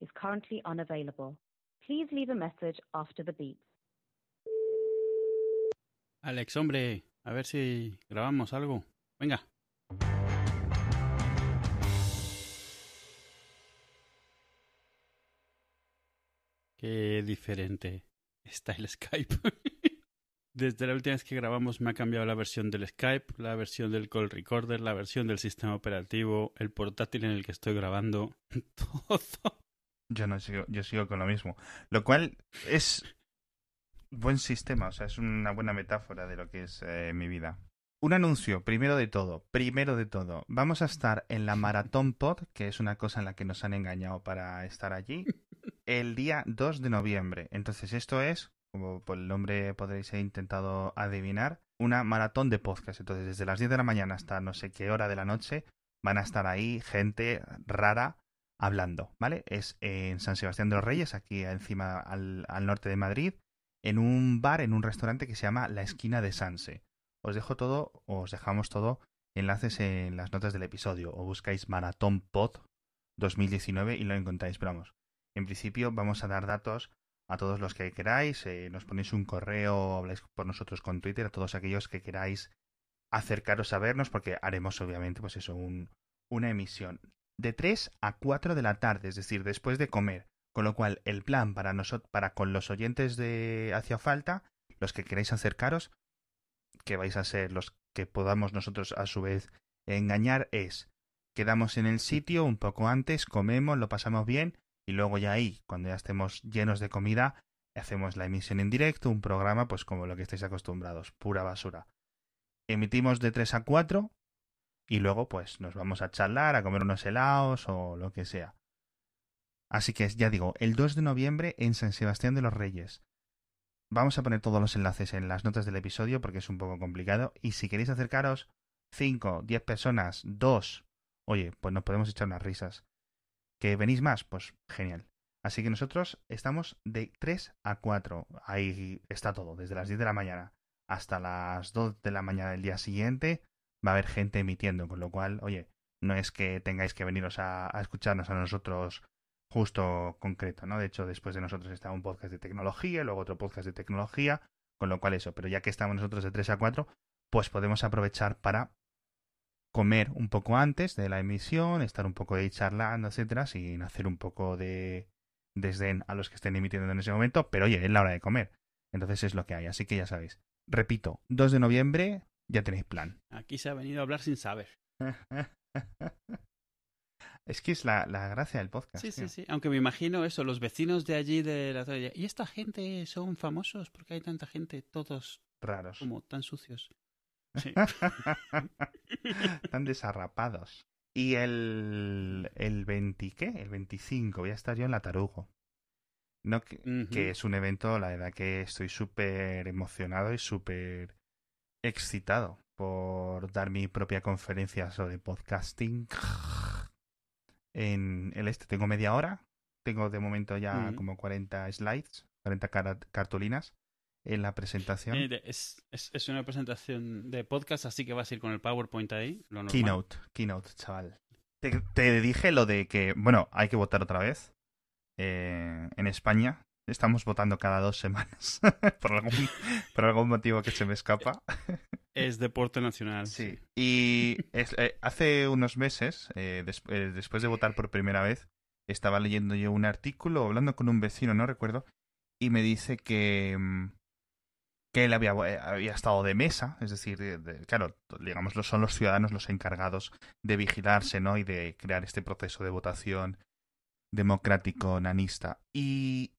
is currently unavailable. Please leave a message after the beep. Alex, hombre, a ver si grabamos algo. Venga. Qué diferente está el Skype. Desde la última vez que grabamos me ha cambiado la versión del Skype, la versión del call recorder, la versión del sistema operativo, el portátil en el que estoy grabando, todo. Yo no sigo, yo sigo con lo mismo. Lo cual es buen sistema, o sea, es una buena metáfora de lo que es eh, mi vida. Un anuncio, primero de todo, primero de todo. Vamos a estar en la Maratón Pod, que es una cosa en la que nos han engañado para estar allí, el día 2 de noviembre. Entonces, esto es, como por el nombre podréis haber intentado adivinar, una maratón de podcast. Entonces, desde las 10 de la mañana hasta no sé qué hora de la noche, van a estar ahí gente rara hablando, ¿vale? Es en San Sebastián de los Reyes, aquí encima al, norte de Madrid, en un bar, en un restaurante que se llama La Esquina de Sanse. Os dejo todo, os dejamos todo, enlaces en las notas del episodio, o buscáis Maratón Pod 2019 y lo encontráis, pero vamos. En principio vamos a dar datos a todos los que queráis, eh, nos ponéis un correo, habláis por nosotros con Twitter, a todos aquellos que queráis acercaros a vernos, porque haremos obviamente pues eso, un, una emisión de 3 a 4 de la tarde, es decir, después de comer. Con lo cual, el plan para nosotros, para con los oyentes de Hacia Falta, los que queráis acercaros, que vais a ser los que podamos nosotros a su vez engañar, es quedamos en el sitio un poco antes, comemos, lo pasamos bien, y luego ya ahí, cuando ya estemos llenos de comida, hacemos la emisión en directo, un programa, pues como lo que estáis acostumbrados, pura basura. Emitimos de 3 a 4 y luego pues nos vamos a charlar, a comer unos helados o lo que sea. Así que ya digo, el 2 de noviembre en San Sebastián de los Reyes. Vamos a poner todos los enlaces en las notas del episodio porque es un poco complicado. Y si queréis acercaros, 5, 10 personas, 2, oye, pues nos podemos echar unas risas. ¿Que venís más? Pues genial. Así que nosotros estamos de 3 a 4. Ahí está todo, desde las 10 de la mañana hasta las 2 de la mañana del día siguiente va a haber gente emitiendo, con lo cual, oye, no es que tengáis que veniros a, escucharnos a nosotros justo concreto, ¿no? De hecho, después de nosotros está un podcast de tecnología, luego otro podcast de tecnología, con lo cual eso, pero ya que estamos nosotros de 3 a 4, pues podemos aprovechar para comer un poco antes de la emisión, estar un poco de charlando, etcétera, sin hacer un poco de desdén a los que estén emitiendo en ese momento, pero oye, es la hora de comer. Entonces es lo que hay, así que ya sabéis. Repito, 2 de noviembre, ya tenéis plan. Aquí se ha venido a hablar sin saber. Es que es la, la gracia del podcast. Sí, tío. sí, sí. Aunque me imagino eso, los vecinos de allí de la zona. ¿Y esta gente son famosos? porque hay tanta gente? Todos Raros. como tan sucios. Sí. Tan desarrapados. Y el, el 20, ¿qué? El 25 voy a estar yo en la Tarugo. No, que, que es un evento, la verdad que estoy súper emocionado y súper excitado por dar mi propia conferencia sobre podcasting. En el este tengo media hora. Tengo de momento ya Ujú. como 40 slides, 40 cara- cartulinas en la presentación. Eh, es, es, es una presentación de podcast, así que vas a ir con el PowerPoint ahí. Lo. Keynote, keynote, chaval. Te, te dije lo de que, bueno, hay que votar otra vez. Eh, en España estamos votando cada dos semanas. por, algún, por algún motivo que se me escapa. Es deporte nacional. Sí. Y es- eh, hace unos meses, eh, des- eh, después de votar por primera vez, estaba leyendo yo un artículo, hablando con un vecino, no recuerdo, y me dice que, mm, que él había, había estado de mesa, es decir, de- de- claro, digamos, son los ciudadanos los encargados de vigilarse, ¿no? Y de crear este proceso de votación democrático, nanista. Y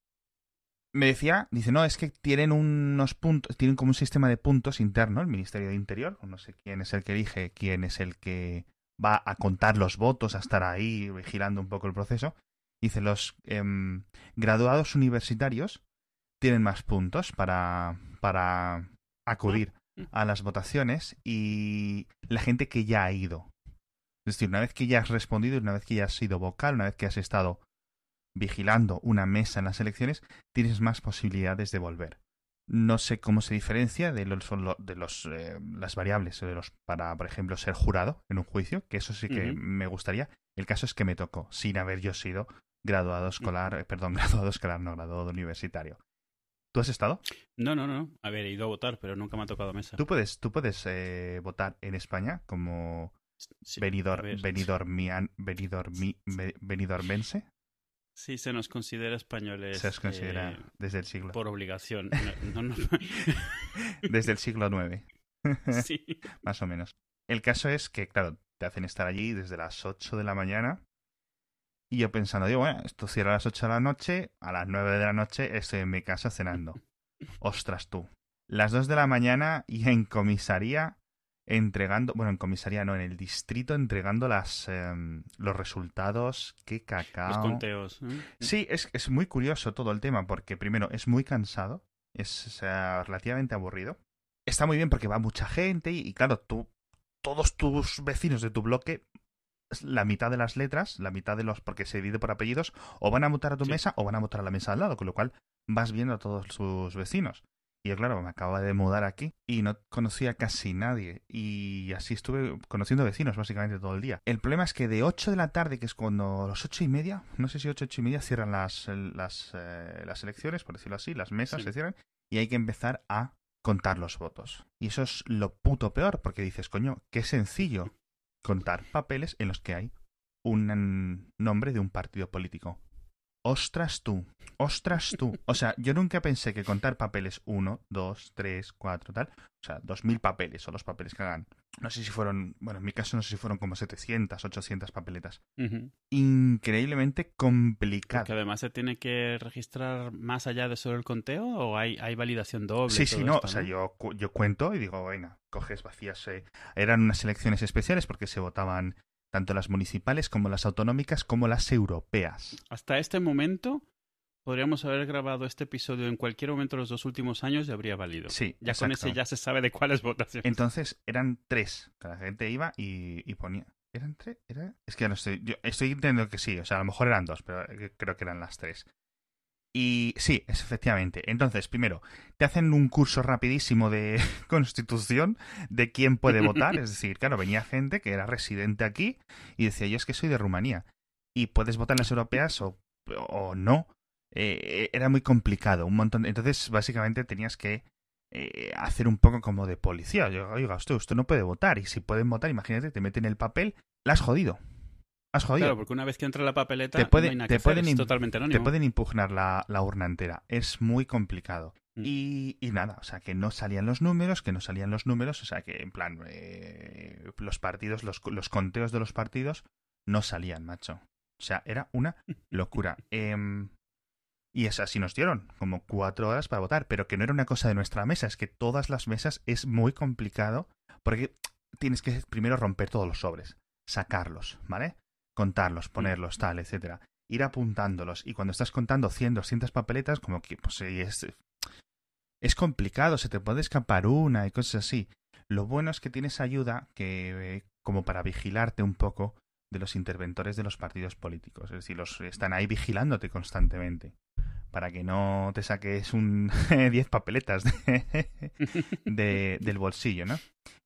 me decía, dice, no, es que tienen unos puntos, tienen como un sistema de puntos interno, el Ministerio de Interior, no sé quién es el que elige, quién es el que va a contar los votos, a estar ahí vigilando un poco el proceso. Dice, los em, graduados universitarios tienen más puntos para, para acudir a las votaciones y la gente que ya ha ido. Es decir, una vez que ya has respondido, una vez que ya has sido vocal, una vez que has estado vigilando una mesa en las elecciones, tienes más posibilidades de volver. No sé cómo se diferencia de los, de los eh, las variables de los para, por ejemplo, ser jurado en un juicio, que eso sí que me gustaría. El caso es que me tocó, sin haber yo sido graduado escolar, eh, perdón, graduado escolar, no graduado universitario. ¿Tú has estado? No, no, no. A ver, he ido a votar, pero nunca me ha tocado mesa. ¿Tú puedes, tú puedes eh, votar en España como Sí, venidor, a ver, venidormian- venidormi- ve- venidormense? Sí, se nos considera españoles. Se os considera eh, desde el siglo por obligación. No, no, desde el siglo IX, sí. más o menos. El caso es que, claro, te hacen estar allí desde las 8 de la mañana. Y yo pensando, digo, bueno, esto cierra a las 8 de la noche, a las 9 de la noche estoy en mi casa cenando. Ostras tú. Las 2 de la mañana y en comisaría entregando, bueno, en comisaría no, en el distrito entregando las em, los resultados, qué cacao. Los conteos. ¿eh? Sí, es, es muy curioso todo el tema, porque primero es muy cansado, es o sea, relativamente aburrido. Está muy bien porque va mucha gente y, y claro, tú, todos tus vecinos de tu bloque, la mitad de las letras, la mitad de los, porque se divide por apellidos, o van a votar a tu Sí. mesa o van a votar a la mesa al lado, con lo cual vas viendo a todos sus vecinos. Y yo, claro, me acaba de mudar aquí y no conocía casi nadie. Y así estuve conociendo vecinos básicamente todo el día. El problema es que de 8 de la tarde, que es cuando las ocho y media, no sé si 8, 8 y media, cierran las, las, eh, las elecciones, por decirlo así, las mesas Sí. se cierran y hay que empezar a contar los votos. Y eso es lo puto peor, porque dices, coño, qué sencillo contar papeles en los que hay un nombre de un partido político. Ostras tú, ostras tú. O sea, yo nunca pensé que contar papeles 1, 2, 3, 4, tal. O sea, 2.000 papeles o los papeles que hagan. No sé si fueron, bueno, en mi caso no sé si fueron como 700, 800 papeletas. Increíblemente complicado. Porque además se tiene que registrar más allá de solo el conteo o hay, hay validación doble. Sí, sí, no. esto, O sea, yo, yo cuento y digo, venga, coges vacías. eh. Eran unas elecciones especiales porque se votaban tanto las municipales como las autonómicas como las europeas. Hasta este momento podríamos haber grabado este episodio en cualquier momento de los dos últimos años y habría valido. Sí, Ya con ese ya se sabe de cuáles votaciones. Entonces eran tres. Cada gente iba y, y ponía. ¿Eran tres? ¿Era? Es que ya no estoy. Yo estoy entendiendo que sí. O sea, a lo mejor eran dos, pero eh, creo que eran las tres. Y sí, es efectivamente. Entonces, primero, te hacen un curso rapidísimo de constitución de quién puede votar. Es decir, claro, venía gente que era residente aquí y decía, yo es que soy de Rumanía. Y puedes votar en las europeas o, o no. Eh, era muy complicado. Un montón. Entonces, básicamente tenías que eh, hacer un poco como de policía. Yo, Oiga, usted, usted no puede votar. Y si pueden votar, imagínate, te meten el papel, la has jodido. Has jodido. Claro, porque una vez que entra la papeleta, Te puede- no hay te pueden es totalmente te anónimo. pueden impugnar la, la urna entera. Es muy complicado. Mm. Y, y nada, o sea, que no salían los números, que no salían los números, o sea, que en plan, eh, los partidos, los, los conteos de los partidos no salían, macho. O sea, era una locura. Em, y es así nos dieron, como cuatro horas para votar, pero que no era una cosa de nuestra mesa, es que todas las mesas es muy complicado porque tienes que primero romper todos los sobres, sacarlos, ¿vale? Contarlos, ponerlos, tal, etcétera. Ir apuntándolos. Y cuando estás contando 100, 200 papeletas, como que pues, es, es complicado, se te puede escapar una y cosas así. Lo bueno es que tienes ayuda que eh, como para vigilarte un poco de los interventores de los partidos políticos. Es decir, los están ahí vigilándote constantemente para que no te saques un 10 papeletas de, de- del bolsillo, ¿no?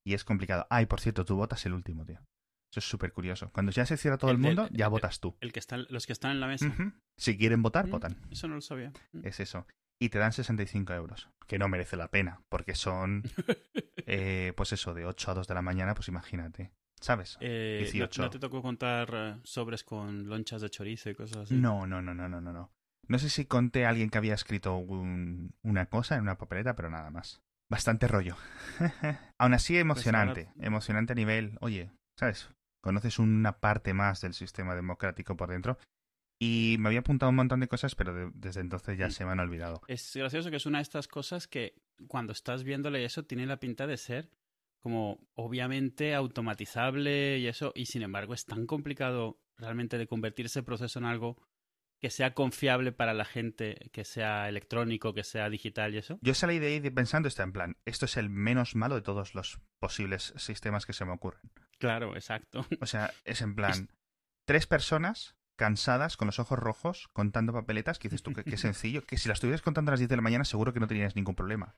Y es complicado. Ay, por cierto, tú votas el último, tío. Eso es súper curioso. Cuando ya se cierra todo el, El del- mundo, ya el- votas tú. El que están, los que están en la mesa. Si quieren votar, Mm, votan. Eso no lo sabía. Mm. Es eso. Y te dan 65 euros. Que no merece la pena. Porque son, eh, pues eso, de 8 a 2 de la mañana, pues imagínate. ¿Sabes? Eh, ¿no- 18. ¿no, te tocó contar eh, sobres con lonchas de chorizo y cosas así? No, no, no, no, no, no, no. No sé si conté a alguien que había escrito un- una cosa en una papeleta, pero nada más. Bastante rollo. Aún así, emocionante. ahora- Emocionante a nivel, oye, ¿sabes? Conoces una parte más del sistema democrático por dentro. Y me había apuntado un montón de cosas, pero de- desde entonces ya se me han olvidado. Es gracioso que es una de estas cosas que cuando estás viéndole eso tiene la pinta de ser como obviamente automatizable y eso, y sin embargo es tan complicado realmente de convertir ese proceso en algo que sea confiable para la gente, que sea electrónico, que sea digital y eso. Yo salí de ahí pensando, está en plan, esto es el menos malo de todos los posibles sistemas que se me ocurren. Claro, exacto. O sea, es en plan, tres personas cansadas, con los ojos rojos, contando papeletas, que dices tú, que, que sencillo, que si las estuvieras contando a las 10 de la mañana seguro que no tenías ningún problema.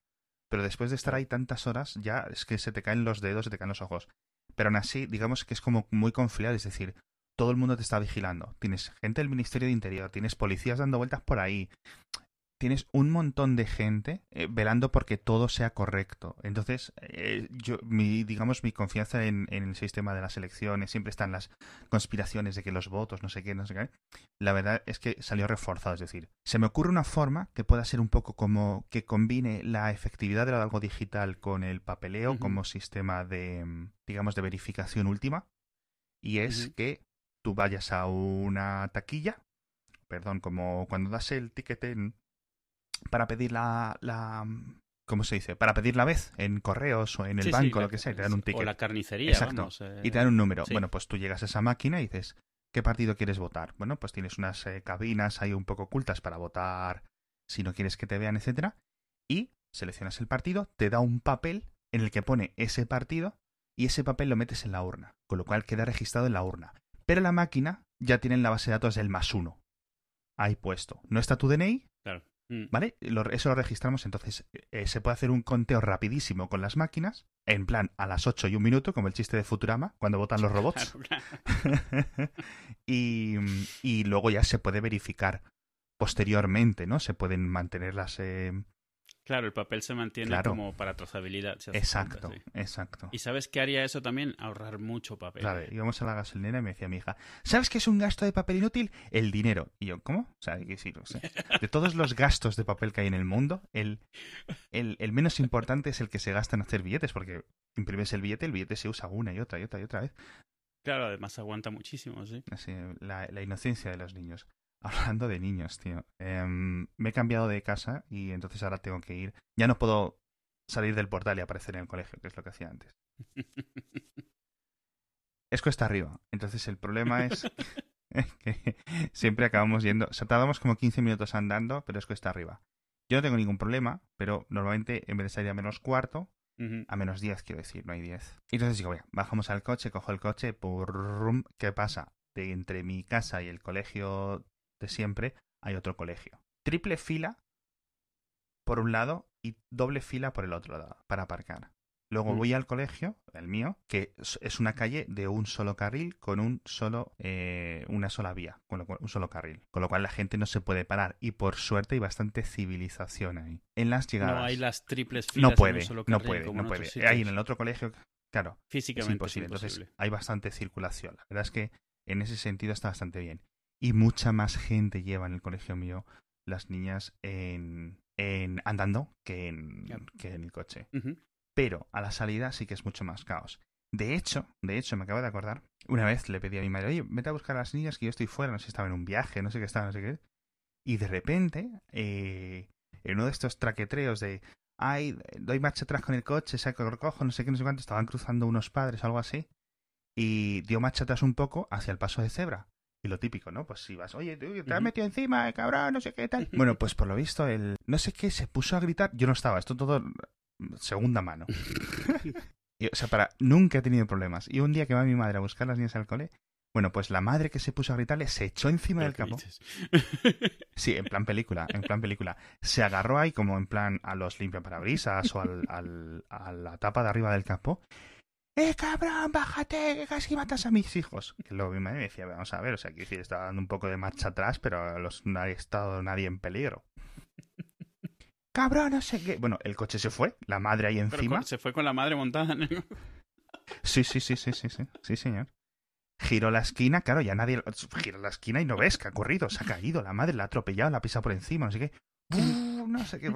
Pero después de estar ahí tantas horas, ya es que se te caen los dedos, se te caen los ojos. Pero aún así, digamos que es como muy confiable, es decir, todo el mundo te está vigilando. Tienes gente del Ministerio de Interior, tienes policías dando vueltas por ahí, tienes un montón de gente eh, velando porque todo sea correcto. Entonces, eh, yo, mi, digamos, mi confianza en, en, el sistema de las elecciones, siempre están las conspiraciones de que los votos, no sé qué, no sé qué. La verdad es que salió reforzado. Es decir, se me ocurre una forma que pueda ser un poco como que combine la efectividad de algo digital con el papeleo como sistema de, mm, digamos, de verificación última. Y es que tú vayas a una taquilla, perdón, como cuando das el ticket en, para pedir la, la ¿cómo se dice? Para pedir la vez en correos o en el Sí, banco, lo que sea, te dan un O ticket la carnicería, Exacto. vamos. eh, y te dan un número. sí. Bueno, pues tú llegas a esa máquina y dices, ¿qué partido quieres votar? Bueno, pues tienes unas eh, cabinas ahí un poco ocultas para votar si no quieres que te vean, etcétera, y seleccionas el partido, te da un papel en el que pone ese partido y ese papel lo metes en la urna, con lo cual queda registrado en la urna. Pero la máquina ya tiene en la base de datos del más uno. Ahí puesto. No está tu DNI, Claro. Mm. ¿Vale? Lo- eso lo registramos, entonces eh, se puede hacer un conteo rapidísimo con las máquinas, en plan a las 8 y un minuto, como el chiste de Futurama, cuando votan los robots. Claro, claro. y, y luego ya se puede verificar posteriormente, ¿no? Se pueden mantener las... eh, Claro, el papel se mantiene Claro. como para trazabilidad. si Exacto, sí. exacto. ¿Y sabes qué haría eso también? Ahorrar mucho papel. Claro, íbamos a la gasolinera y me decía mi hija, ¿sabes qué es un gasto de papel inútil? El dinero. Y yo, ¿cómo? O sea, hay que decir, o sea, de todos los gastos de papel que hay en el mundo, el, el, el menos importante es el que se gasta en hacer billetes, porque imprimes el billete, el billete se usa una y otra y otra y otra vez. Claro, además aguanta muchísimo, sí. Así, la, la inocencia de los niños. Hablando de niños, tío. em, me he cambiado de casa y entonces ahora tengo que ir. Ya no puedo salir del portal y aparecer en el colegio, que es lo que hacía antes. Es cuesta arriba. Entonces el problema es que siempre acabamos yendo. O sea, tardamos como 15 minutos andando, pero es cuesta arriba. Yo no tengo ningún problema, pero normalmente en vez de salir a menos cuarto, a menos 10, quiero decir, no hay 10. Y entonces digo, "Venga, bajamos al coche, cojo el coche, ¿qué pasa? De entre mi casa y el colegio de siempre hay otro colegio. Triple fila por un lado y doble fila por el otro lado para aparcar. Luego Mm. voy al colegio, el mío, que es- es una calle de un solo carril con un solo, eh, una sola vía, con lo cual, un solo carril. Con lo cual la gente no se puede parar y por suerte hay bastante civilización ahí. En las llegadas. No hay las triples filas No en un puede, solo no carril, puede, como no en puede. sitios. Ahí en el otro colegio, claro, es Físicamente imposible. es Entonces imposible. hay bastante circulación. La verdad es que en ese sentido está bastante bien. Y mucha más gente lleva en el colegio mío las niñas en, en andando que en, que en el coche. Pero a la salida sí que es mucho más caos. De hecho, de hecho, me acabo de acordar, una vez le pedí a mi madre, oye, vete a buscar a las niñas que yo estoy fuera, no sé si estaba en un viaje, no sé qué estaba, no sé qué. Y de repente, eh, en uno de estos traquetreos de, ay, doy marcha atrás con el coche, saco el recojo, no sé qué, no sé cuánto, estaban cruzando unos padres o algo así, y dio marcha atrás un poco hacia el paso de cebra. Y lo típico, ¿no? Pues si vas, oye, tú, te has metido encima, eh, cabrón, no sé qué tal. Bueno, pues por lo visto, el no sé qué se puso a gritar. Yo no estaba, esto todo mm, segunda mano. Y, o sea, para nunca he tenido problemas. Y un día que va mi madre a buscar a las niñas al cole, bueno, pues la madre que se puso a gritarle se echó encima del ¿qué capó. Sí, en plan película, en plan película. Se agarró ahí como en plan a los limpiaparabrisas o al, al- a la tapa de arriba del capó. ¡Eh, cabrón, bájate, que casi matas a mis hijos! Que luego mi madre me decía, vamos a ver, o sea, que decir, estaba dando un poco de marcha atrás, pero los, no ha estado nadie en peligro. ¡Cabrón, no sé qué! Bueno, el coche se fue, la madre ahí encima. se fue con la madre montada. ¿no? Sí, sí, sí, sí, sí, sí, sí, señor. Giró la esquina, claro, ya nadie... Giró la esquina y no ves que ha corrido, se ha caído, la madre la ha atropellado, la ha pisado por encima, no sé qué. Uh, no sé qué...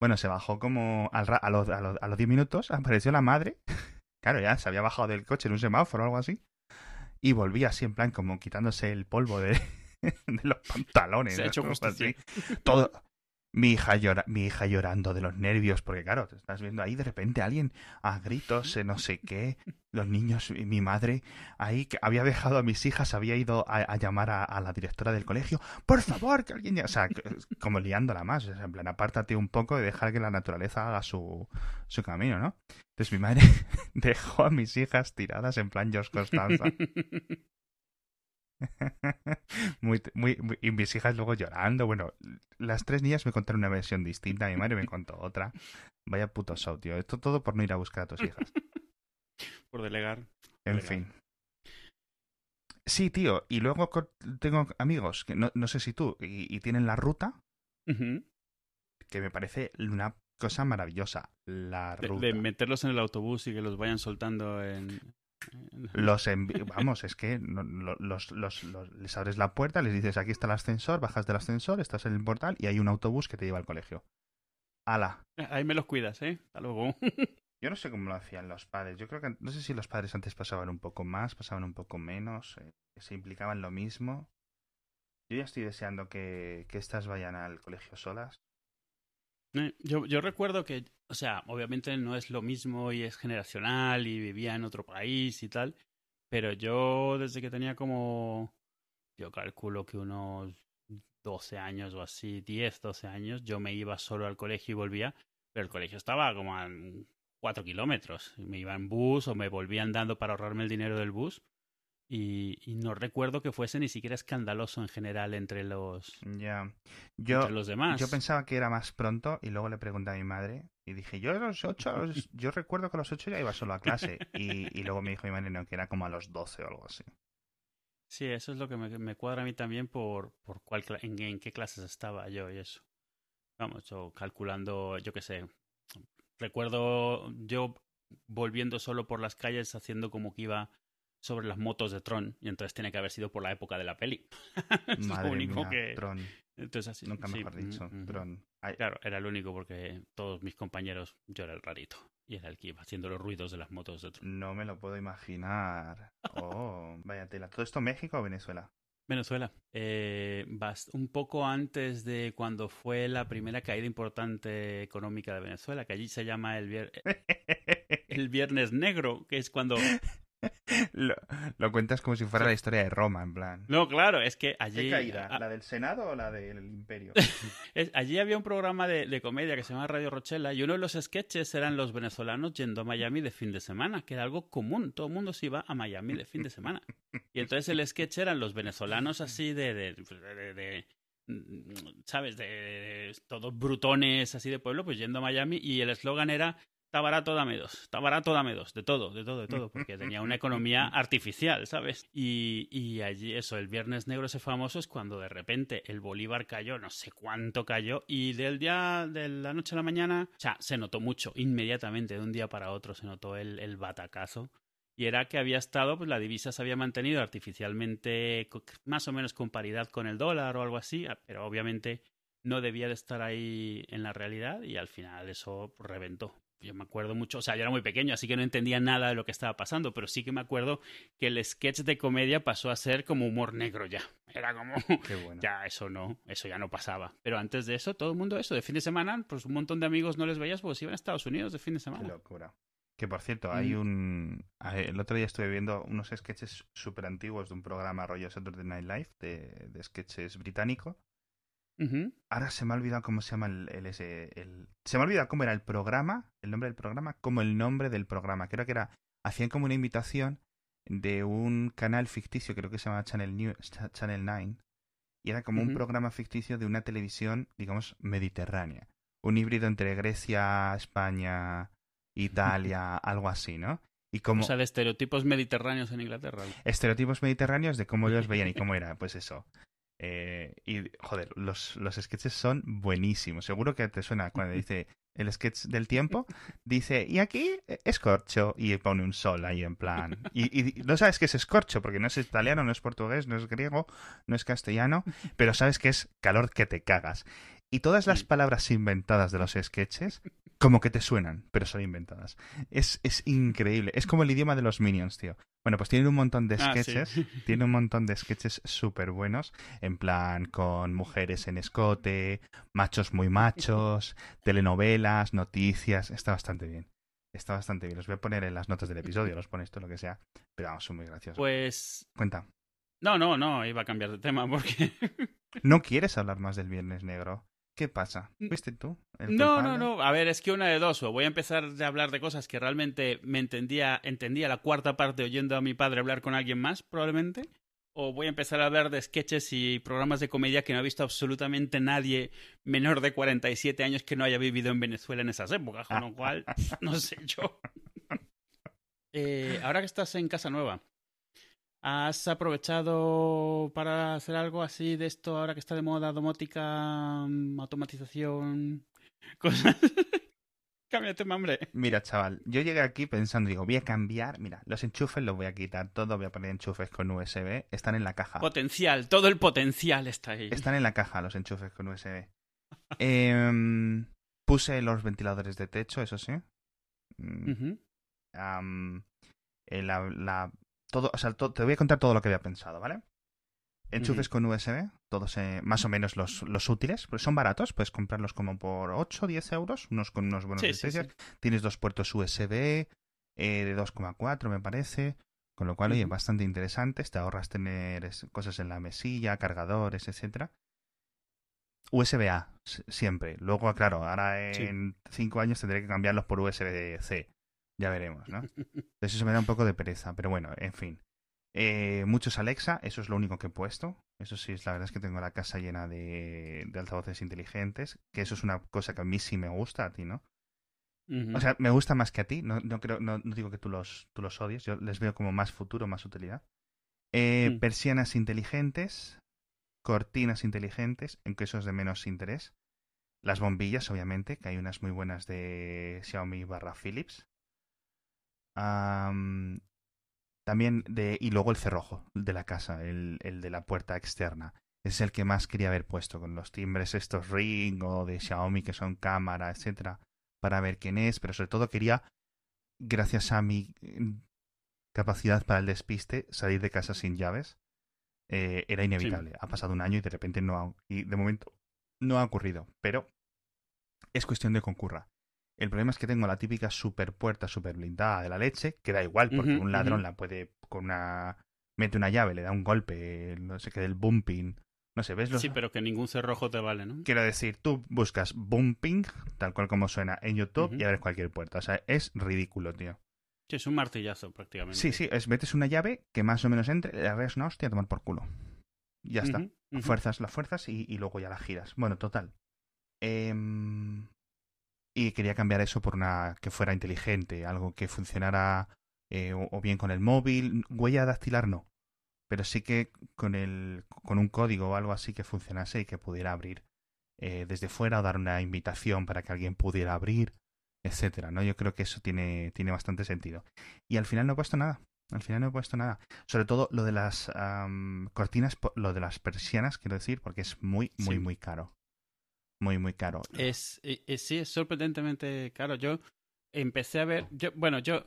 Bueno, se bajó como al ra- a, los, a, los, a los 10 minutos, apareció la madre. Claro, ya se había bajado del coche en un semáforo o algo así. Y volvía así, en plan, como quitándose el polvo de, de los pantalones. Se ha hecho justicia. así. Todo... Mi hija, llora, mi hija llorando de los nervios, porque claro, te estás viendo ahí de repente alguien a gritos, eh, no sé qué, los niños, mi madre ahí que había dejado a mis hijas, había ido a, a llamar a, la directora del colegio, por favor, que alguien, ya-". o sea, como liándola más, o sea, en plan, apártate un poco y dejar que la naturaleza haga su, su camino, ¿no? Entonces mi madre dejó a mis hijas tiradas en plan George Constanza. muy, muy, muy- y mis hijas luego llorando. Bueno, las tres niñas me contaron una versión distinta, mi madre me contó otra. Vaya puto show, tío. Esto todo por no ir a buscar a tus hijas. Por delegar. En fin. Sí, tío. Y luego tengo amigos, que no, no sé si tú, y, y tienen la ruta, que me parece una cosa maravillosa. La de, ruta. de meterlos en el autobús y que los vayan soltando en... Los Vamos, es que los, los- los- les abres la puerta, les dices aquí está el ascensor, bajas del ascensor, estás en el portal y hay un autobús que te lleva al colegio. ¡Hala! Ahí me los cuidas, ¿eh? Hasta luego. Yo no sé cómo lo hacían los padres. Yo creo que no sé si los padres antes pasaban un poco más, pasaban un poco menos, eh, se implicaban lo mismo. Yo ya estoy deseando que, que estas vayan al colegio solas. Eh, Yo, yo recuerdo que, o sea, obviamente no es lo mismo y es generacional y vivía en otro país y tal, pero yo desde que tenía como, yo calculo que unos 12 años o así, 10, 12 años, yo me iba solo al colegio y volvía, pero el colegio estaba como a 4 kilómetros. Me iba en bus o me volvía andando para ahorrarme el dinero del bus. Y, y no recuerdo que fuese ni siquiera escandaloso en general entre los, Ya. Yo, entre los demás. yo pensaba que era más pronto y luego le pregunté a mi madre y dije, yo a los ocho, a los- yo recuerdo que a los ocho ya iba solo a clase. Y, y luego me dijo mi madre no, que era como a los doce o algo así. Sí, eso es lo que me, me cuadra a mí también por, por cuál, en, en qué clases estaba yo y eso. Vamos, yo calculando, yo qué sé. Recuerdo yo volviendo solo por las calles haciendo como que iba sobre las motos de Tron y entonces tiene que haber sido por la época de la peli. es Madre lo único mía, que... Tron. Entonces así, Nunca sí, mejor dicho. Tron. Ay, Claro, era el único porque todos mis compañeros, yo era el rarito. Y era el que iba haciendo los ruidos de las motos de Tron. no me lo puedo imaginar. Oh, vaya tela. ¿Todo esto México o Venezuela? Venezuela. Eh, un poco antes de cuando fue la primera caída importante económica de Venezuela, que allí se llama el, vier- el Viernes Negro, que es cuando... lo, lo cuentas como si fuera Sí. la historia de Roma, en plan. No, claro, es que allí... ¿Qué caída? a- ¿La del Senado o la del Imperio? es- allí había un programa de, de comedia que se llama Radio Rochela y uno de los sketches eran los venezolanos yendo a Miami de fin de semana, que era algo común, todo el mundo se iba a Miami de fin de semana. Y entonces el sketch eran los venezolanos así de, de, de- de- de- ¿sabes? De, de- todos brutones así de pueblo, pues yendo a Miami y el eslogan era Está barato, dame dos. Está barato, dame dos. De todo, de todo, de todo. Porque tenía una economía artificial, ¿sabes? Y, y allí, eso, el Viernes Negro ese famoso es cuando de repente el Bolívar cayó, no sé cuánto cayó, y del día, de la noche a la mañana, o sea, se notó mucho, inmediatamente, de un día para otro, se notó el, el batacazo. Y era que había estado, pues la divisa se había mantenido artificialmente más o menos con paridad con el dólar o algo así, ah, pero obviamente no debía de estar ahí en la realidad y al final eso reventó. Yo me acuerdo mucho, o sea, yo era muy pequeño, así que no entendía nada de lo que estaba pasando, pero sí que me acuerdo que el sketch de comedia pasó a ser como humor negro ya. Era como, Qué bueno. ya, eso no, eso ya no pasaba. Pero antes de eso, todo el mundo eso, de fin de semana, pues un montón de amigos no les veías porque se iban a Estados Unidos de fin de Qué semana. locura. Que por cierto, hay Mm. un. El otro día estuve viendo unos sketches súper antiguos de un programa rollo Saturday Night Live de, de sketches británico. Ahora se me ha olvidado cómo se llama el, el, ese- el- Se me ha olvidado cómo era el programa, el nombre del programa, como el nombre del programa. Creo que era. Hacían como una invitación de un canal ficticio, creo que se llama Channel, New, Cha- Channel 9. Y era como un programa ficticio de una televisión, digamos, mediterránea. Un híbrido entre Grecia, España, Italia, algo así, ¿no? Y como O sea, de estereotipos mediterráneos en Inglaterra. estereotipos mediterráneos de cómo ellos veían y cómo era, pues eso. Eh, y, joder, los, los sketches son buenísimos. Seguro que te suena cuando dice el sketch del tiempo, dice, y aquí eh, escorcho, y pone un sol ahí en plan. Y, y no sabes qué es escorcho, porque no es italiano, no es portugués, no es griego, no es castellano, pero sabes que es calor que te cagas. Y todas las palabras inventadas de los sketches, como que te suenan, pero son inventadas. Es, es increíble. Es como el idioma de los minions, tío. Bueno, pues tienen un montón de Ah, sí. sketches. Tiene un montón de sketches súper buenos, en plan con mujeres en escote, machos muy machos, telenovelas, noticias. Está bastante bien. Está bastante bien. Los voy a poner en las notas del episodio, los pones tú, lo que sea. Pero vamos, son muy graciosos. Pues. Cuenta. No, no, no, iba a cambiar de tema porque. ¿No quieres hablar más del Viernes Negro? ¿Qué pasa? ¿Fuiste tú? el No, culpable? no, no. A ver, es que una de dos. O voy a empezar a hablar de cosas que realmente me entendía, entendía la cuarta parte oyendo a mi padre hablar con alguien más, probablemente. O voy a empezar a hablar de sketches y programas de comedia que no ha visto absolutamente nadie menor de 47 años que no haya vivido en Venezuela en esas épocas. Con lo cual, no sé yo. Eh, ahora que estás en casa nueva, ¿Has aprovechado para hacer algo así de esto ahora que está de moda, domótica, mm, automatización, cosas? Cámbiate, hombre. Mira, chaval, yo llegué aquí pensando, digo, voy a cambiar, mira, los enchufes los voy a quitar, todo voy a poner enchufes con USB, están en la caja. Potencial, todo el potencial está ahí. Están en la caja los enchufes con USB. Em, puse los ventiladores de techo, eso sí. Mm, la- todo, o sea, to- te voy a contar todo lo que había pensado, ¿vale? Enchufes con USB, todos eh, más o menos los, los útiles, pues son baratos, puedes comprarlos como por 8 o 10 euros, unos con unos buenos Sí, precios. sí. Tienes dos puertos USB eh, de 2,4 me parece, con lo cual, oye, bastante interesantes, te ahorras tener cosas en la mesilla, cargadores, etcétera. USB-A, siempre. Luego, claro, ahora en 5 años tendré que cambiarlos por USB-C. Ya veremos, ¿no? Entonces eso me da un poco de pereza, pero bueno, en fin. Eh, muchos Alexa, eso es lo único que he puesto. Eso sí, la verdad es que tengo la casa llena de, de altavoces inteligentes, que eso es una cosa que a mí sí me gusta, a ti, ¿no? O sea, me gusta más que a ti, no, no, creo, no, no digo que tú los, tú los odies, yo les veo como más futuro, más utilidad. Eh, Mm. Persianas inteligentes, cortinas inteligentes, en que eso es de menos interés. Las bombillas, obviamente, que hay unas muy buenas de Xiaomi barra Philips. Am, también de. Y luego el cerrojo de la casa, el, el de la puerta externa. Es el que más quería haber puesto, con los timbres estos Ring o de Xiaomi que son cámara, etcétera, para ver quién es, pero sobre todo quería, gracias a mi mm, capacidad para el despiste, salir de casa sin llaves. Eh, era inevitable. Ha pasado un año y de repente no ha, y de momento no ha ocurrido, pero es cuestión de que concurra. El problema es que tengo la típica super puerta super blindada de la leche, que da igual, porque un ladrón la puede con una mete una llave, le da un golpe, no sé qué del bumping, no sé, ¿ves los Sí, pero que ningún cerrojo te vale, ¿no? Quiero decir, tú buscas bumping, tal cual como suena en YouTube, y abres cualquier puerta. O sea, es ridículo, tío. Sí, es un martillazo prácticamente. Sí, sí, es metes una llave que más o menos entre, le agarras una hostia a tomar por culo. Ya está. Fuerzas, la fuerzas y, y luego ya la giras. Bueno, total. Em, y quería cambiar eso por una que fuera inteligente, algo que funcionara eh, o, o bien con el móvil. Huella dactilar no, pero sí que con, el, con un código o algo así que funcionase y que pudiera abrir eh, desde fuera o dar una invitación para que alguien pudiera abrir, etcétera. ¿no? Yo creo que eso tiene, tiene bastante sentido. Y al final no he puesto nada. Al final no he puesto nada. Sobre todo lo de las am, cortinas, lo de las persianas, quiero decir, porque es muy, muy, Sí. muy caro. Muy, muy caro. Es, eh, eh, sí, es sorprendentemente caro. Yo empecé a ver, yo, bueno, yo,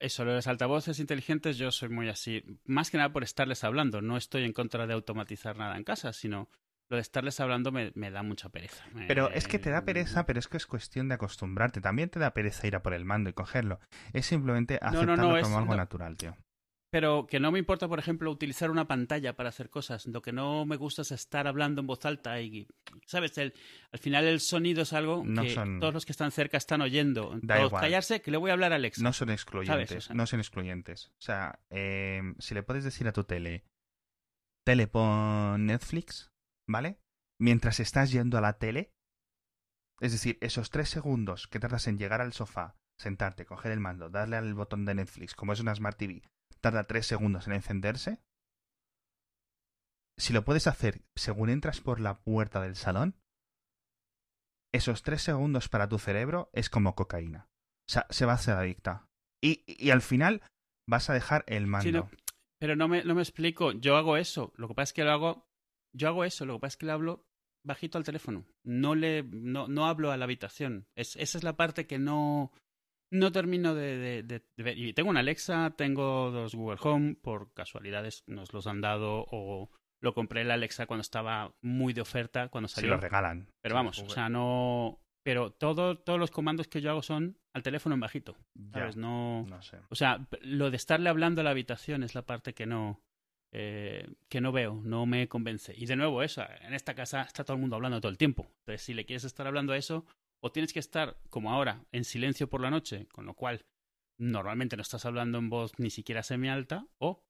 eso, lo de los altavoces inteligentes, yo soy muy así, más que nada por estarles hablando. No estoy en contra de automatizar nada en casa, sino lo de estarles hablando me, me da mucha pereza. Me- Pero es que te da pereza, pero es que es cuestión de acostumbrarte. También te da pereza ir a por el mando y cogerlo. Es simplemente no, no, aceptarlo es- como algo natural, tío. Pero que no me importa, por ejemplo, utilizar una pantalla para hacer cosas. Lo que no me gusta es estar hablando en voz alta y, ¿sabes? El, al final el sonido es algo No que son- todos los que están cerca están oyendo. Da Todos igual. callarse, que le voy a hablar a Alexa. No son excluyentes. ¿Sabes? O sea- No son excluyentes. O sea, eh, si le puedes decir a tu tele, tele pon Netflix, ¿vale? Mientras estás yendo a la tele, es decir, esos tres segundos que tardas en llegar al sofá, sentarte, coger el mando, darle al botón de Netflix, como es una Smart TV, tarda tres segundos en encenderse. Si lo puedes hacer según entras por la puerta del salón, esos tres segundos para tu cerebro es como cocaína. O sea, se va a hacer adicta. Y, y al final vas a dejar el mando. Pero no me, no me explico. Yo hago eso. Lo que pasa es que lo hago. Yo hago eso. Lo que pasa es que le hablo bajito al teléfono. No le, no, no hablo a la habitación. Es, esa es la parte que no, no termino de, de- de- de ver. Y tengo una Alexa, tengo dos Google Home. Por casualidades nos los han dado o lo compré el Alexa cuando estaba muy de oferta cuando salió. lo regalan. pero vamos, o sea, no. Pero todo, todos los comandos que yo hago son al teléfono en bajito. Ya, ¿Sabes? No. no sé. O sea, lo de estarle hablando a la habitación es la parte que no eh, que no veo, no me convence. Y de nuevo, eso, en esta casa está todo el mundo hablando todo el tiempo. Entonces, si le quieres estar hablando a eso, o tienes que estar, como ahora, en silencio por la noche, con lo cual normalmente no estás hablando en voz ni siquiera semi-alta, o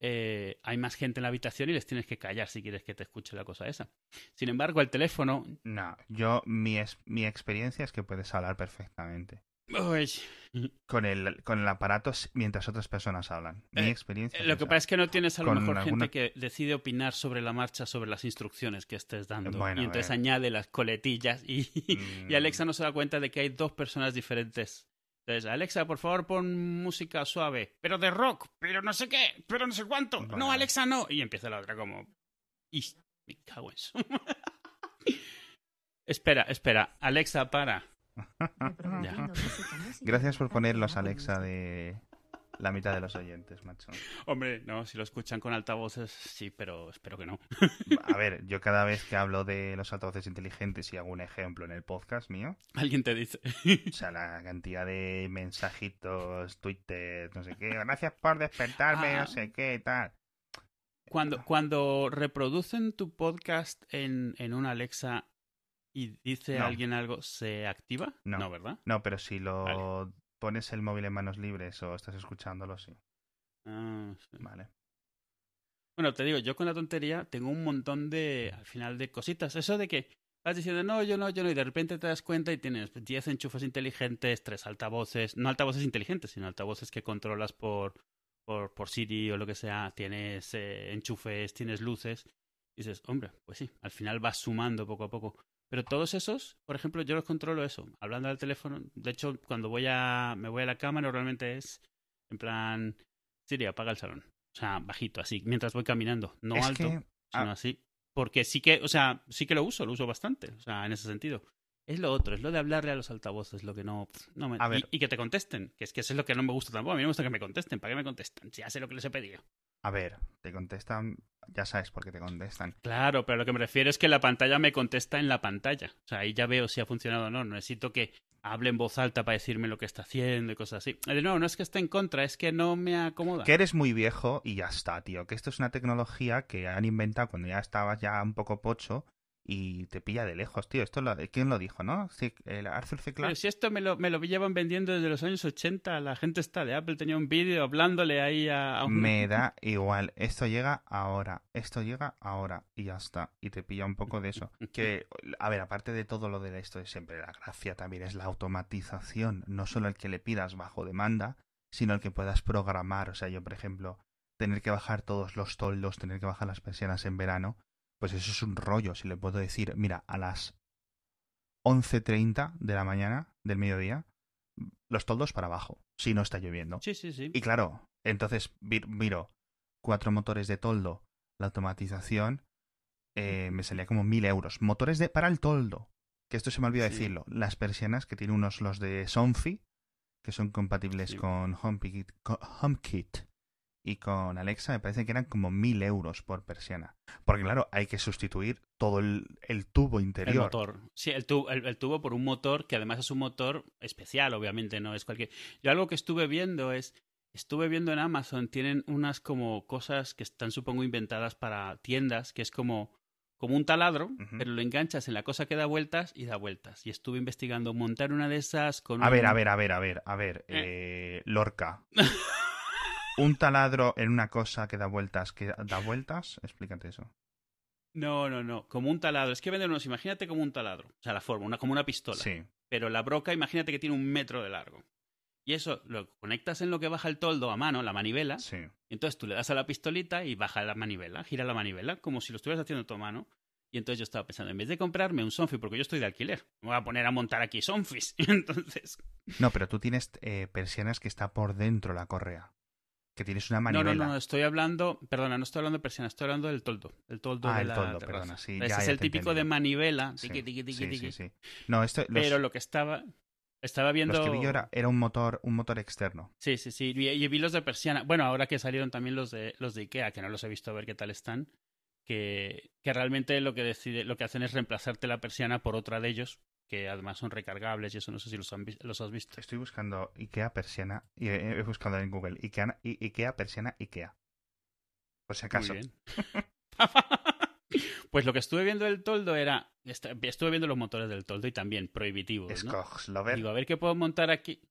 eh, hay más gente en la habitación y les tienes que callar si quieres que te escuche la cosa esa. Sin embargo, el teléfono, No, yo, mi, es- mi experiencia es que puedes hablar perfectamente. Uy. con el, con el aparato mientras otras personas hablan. Mi Eh, experiencia. Eh, Lo que pasa es que no tienes a lo mejor alguna- gente que decide opinar sobre la marcha, sobre las instrucciones que estés dando. Bueno, y entonces eh. añade las coletillas y, y Mm. Alexa no se da cuenta de que hay dos personas diferentes. Entonces, Alexa, por favor, pon música suave. Pero de rock, pero no sé qué, pero no sé cuánto. Bueno. No, Alexa, no. Y empieza la otra como... Y me cago en eso. espera, espera. Alexa, para. Gracias por música, poner los música, Alexa de la mitad de los oyentes, macho. Hombre, no, si lo escuchan con altavoces, sí, pero espero que no. A ver, yo cada vez que hablo de los altavoces inteligentes y hago un ejemplo en el podcast mío, Alguien te dice. o sea, la cantidad de mensajitos, Twitter, no sé qué, gracias por despertarme, Ah. no sé qué, tal. Cuando, cuando reproducen tu podcast en, en una Alexa y dice No. alguien algo, ¿se activa? No. ¿verdad? No, pero si lo Vale. pones el móvil en manos libres o estás escuchándolo, sí. Ah, sí. Vale. Bueno, te digo, yo con la tontería tengo un montón de, al final, de cositas. Eso de que vas diciendo, no, yo no, yo no, y de repente te das cuenta y tienes 10 enchufes inteligentes, tres altavoces, no altavoces inteligentes, sino altavoces que controlas por, por, por Siri o lo que sea, tienes eh, enchufes, tienes luces. Y dices, hombre, pues sí, al final vas sumando poco a poco. Pero todos esos, por ejemplo, yo los controlo eso, hablando al teléfono. De hecho, cuando voy a, me voy a la cama, normalmente es en plan, Siri, apaga el salón. O sea, bajito, así, mientras voy caminando. No es alto, que sino ah. así. Porque sí que, o sea, sí que lo uso, lo uso bastante. O sea, en ese sentido. Es lo otro, es lo de hablarle a los altavoces, lo que no, no me... A ver. Y, y que te contesten, que es que eso es lo que no me gusta tampoco. A mí me gusta que me contesten. ¿Para qué me contestan? Si ya sé lo que les he pedido. A ver, te contestan, ya sabes por qué te contestan. Claro, pero lo que me refiero es que la pantalla me contesta en la pantalla. O sea, ahí ya veo si ha funcionado o no. No necesito que hable en voz alta para decirme lo que está haciendo y cosas así. Eh, No, no es que esté en contra, es que no me acomoda. Que eres muy viejo y ya está, tío. Que esto es una tecnología que han inventado cuando ya estabas ya un poco pocho y te pilla de lejos, tío. Esto lo, ¿Quién lo dijo, no? Sí, el Arthur C. Pero Clarke. si esto me lo, me lo llevan vendiendo desde los años 80, la gente está de Apple tenía un vídeo hablándole ahí a, a un... Me da igual. Esto llega ahora. Esto llega ahora. Y ya está. Y te pilla un poco de eso. Que, a ver, aparte de todo lo de esto de siempre, la gracia también es la automatización. No solo el que le pidas bajo demanda, sino el que puedas programar. O sea, yo, por ejemplo, tener que bajar todos los toldos, tener que bajar las persianas en verano, pues eso es un rollo. Si le puedo decir, mira, a las 11.30 de la mañana, del mediodía, los toldos para abajo, si no está lloviendo. Sí, sí, sí. Y claro, entonces miro cuatro motores de toldo, la automatización, eh, me salía como mil euros. Motores de para el toldo, que esto se me olvidó Sí. decirlo. Las persianas que tienen unos los de Somfy, que son compatibles Sí. con HomeKit, con HomeKit y con Alexa, me parece que eran como mil euros por persiana. Porque claro, hay que sustituir todo el, el tubo El interior. motor. Sí, el tubo, el, el tubo por un motor que además es un motor especial, obviamente, no es cualquier. Yo algo que estuve viendo es. Estuve viendo en Amazon, tienen unas como cosas que están, supongo, inventadas para tiendas, que es como, como un taladro, pero lo enganchas en la cosa que da vueltas y da vueltas. Y estuve investigando montar una de esas con A un- ver, a ver, a ver, a ver, a ver, eh, Lorca. Un taladro en una cosa que da vueltas, que da vueltas, explícate eso. No, no, no, como un taladro. Es que venden unos, imagínate como un taladro. O sea, la forma, una, como una pistola. Sí. pero la broca imagínate que tiene un metro de largo. Y eso lo conectas en lo que baja el toldo a mano, la manivela, Sí. y entonces tú le das a la pistolita y baja la manivela, gira la manivela, como si lo estuvieras haciendo tú a mano. Y entonces yo estaba pensando, en vez de comprarme un Sonfi, porque yo estoy de alquiler, me voy a poner a montar aquí Sonfis. Entonces, No, pero tú tienes eh, persianas que está por dentro la correa. Que tienes una no, manivela. no, no, estoy hablando, perdona, no estoy hablando de persiana, estoy hablando del toldo. El toldo Ah, de el la toldo, terraza. perdona, sí, Ese ya, es ya el típico de manivela, Sí, tiqui, tiqui, tiqui, sí, sí, sí. No, esto, los, Pero lo que estaba, estaba viendo... los que vi yo era, era un motor, un motor externo. Sí, sí, sí. Y, y vi los de persiana. Bueno, ahora que salieron también los de los de Ikea, que no los he visto a ver qué tal están, que, que realmente lo que decide, lo que hacen es reemplazarte la persiana por otra de ellos, que además son recargables y eso no sé si los, han vi- los has visto. Estoy buscando Ikea persiana y he, buscado en Google Ikea, Ikea persiana Ikea. Por si acaso. Muy bien. pues lo que estuve viendo del toldo era, est- estuve viendo los motores del toldo y también prohibitivos, ¿no? Digo, a ver qué puedo montar aquí.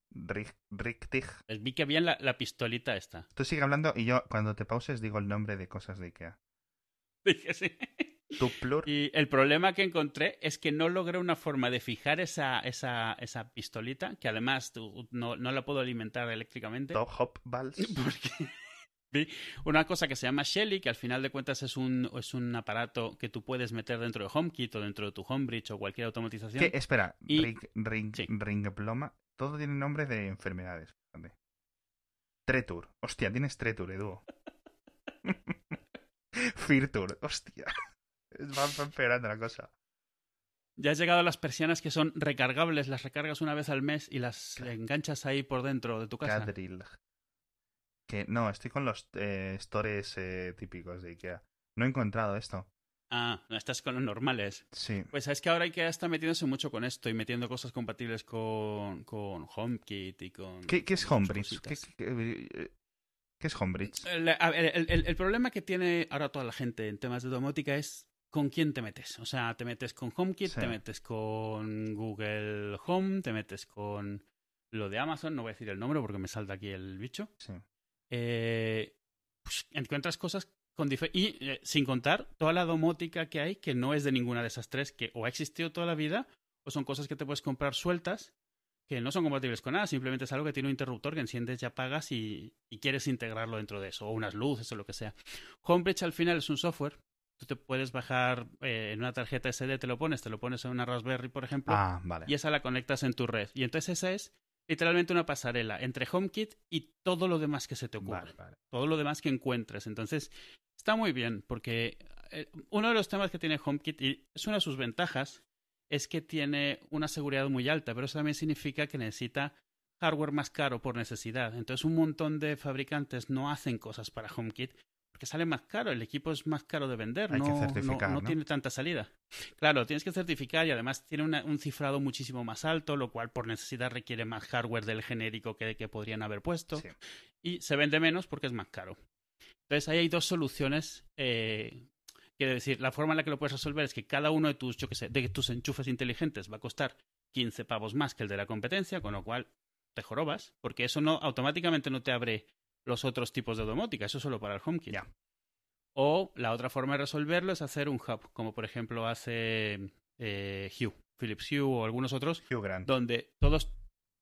Richtig. Vi que había la, la pistolita esta. Tú sigue hablando y yo cuando te pauses digo el nombre de cosas de Ikea. Dije, sí. Y el problema que encontré es que no logré una forma de fijar esa, esa, esa pistolita, que además tú- no, no la puedo alimentar eléctricamente. Top hop balls. Porque vi una cosa que se llama Shelly, que al final de cuentas es un, es un aparato que tú puedes meter dentro de HomeKit o dentro de tu Homebridge o cualquier automatización. ¿Qué? Espera, Y- ring, ring, Sí. ringploma. Todo tiene nombre de enfermedades. Tretur. Hostia, tienes Tretur, Edu. Firtur. Hostia. Va va empeorando la cosa. Ya has llegado a las persianas que son recargables, las recargas una vez al mes y las enganchas ahí por dentro de tu casa. Cadril. Que no, estoy con los eh, stores eh, típicos de Ikea. No he encontrado esto. Ah, no, estás con los normales. Sí. Pues sabes que ahora IKEA está metiéndose mucho con esto y metiendo cosas compatibles con, con HomeKit y con... ¿Qué, qué es Homebridge? ¿Qué, cositas. qué- eh, qué es Homebridge? El- el problema que tiene ahora toda la gente en temas de domótica es con quién te metes. O sea, te metes con HomeKit, Sí. te metes con Google Home, te metes con lo de Amazon, no voy a decir el nombre porque me salta aquí el bicho. Sí. Eh, pues, encuentras cosas con y eh, sin contar toda la domótica que hay que no es de ninguna de esas tres que o ha existido toda la vida o son cosas que te puedes comprar sueltas que no son compatibles con nada, simplemente es algo que tiene un interruptor que enciendes y apagas y, y quieres integrarlo dentro de eso, o unas luces o lo que sea. Homebridge al final es un software, tú te puedes bajar eh, en una tarjeta SD, te lo pones, te lo pones en una Raspberry, por ejemplo, Ah, vale. y esa la conectas en tu red. Y entonces esa es literalmente una pasarela entre HomeKit y todo lo demás que se te ocurra Vale, vale. todo lo demás que encuentres. Entonces, está muy bien, porque eh, uno de los temas que tiene HomeKit, y es una de sus ventajas, es que tiene una seguridad muy alta, pero eso también significa que necesita hardware más caro por necesidad. Entonces, un montón de fabricantes no hacen cosas para HomeKit porque sale más caro, el equipo es más caro de vender, Hay que no, no- certificar, no ¿no? tiene tanta salida. Claro, tienes que certificar y además tiene una- un cifrado muchísimo más alto, lo cual por necesidad requiere más hardware del genérico que, que podrían haber puesto Sí. y se vende menos porque es más caro. Entonces ahí hay dos soluciones. Eh, quiero decir, la forma en la que lo puedes resolver es que cada uno de tus, yo sé, de tus enchufes inteligentes va a costar 15 pavos más que el de la competencia, con lo cual te jorobas, porque eso no automáticamente no te abre los otros tipos de domótica, eso es solo para el HomeKit. Ya. O la otra forma de resolverlo es hacer un hub, como por ejemplo hace eh, Hue, Philips Hue o algunos otros, Hugh Grant. donde todos,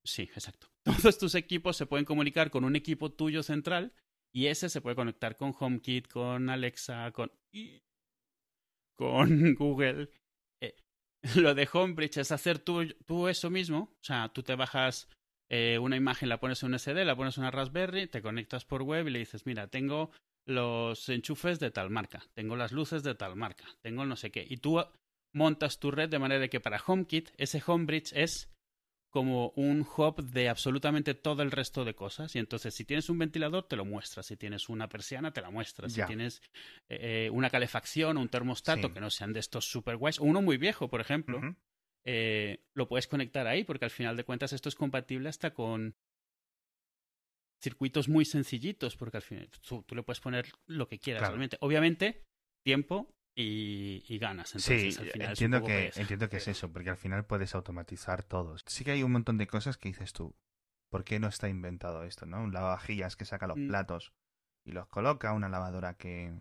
sí, exacto, todos tus equipos se pueden comunicar con un equipo tuyo central y ese se puede conectar con HomeKit, con Alexa, con con Google. Eh, lo de Homebridge es hacer tú, tú eso mismo, o sea, tú te bajas eh, una imagen, la pones en un SD, la pones en una Raspberry, te conectas por web y le dices, mira, tengo los enchufes de tal marca, tengo las luces de tal marca, tengo no sé qué. Y tú montas tu red de manera que para HomeKit ese Homebridge es como un hub de absolutamente todo el resto de cosas. Y entonces, si tienes un ventilador, te lo muestra. Si tienes una persiana, te la muestra. Si Ya. tienes eh, una calefacción o un termostato Sí. que no sean de estos super guays, o uno muy viejo, por ejemplo. Eh, lo puedes conectar ahí, porque al final de cuentas esto es compatible hasta con circuitos muy sencillitos, porque al final tú, tú le puedes poner lo que quieras Claro. realmente. Obviamente, tiempo y, y ganas. Entonces, sí, al final entiendo que, pereza. entiendo que es eso, porque al final puedes automatizar todo. Sí que hay un montón de cosas que dices tú. ¿Por qué no está inventado esto, no? Un lavavajillas que saca los Mm. platos y los coloca, una lavadora que,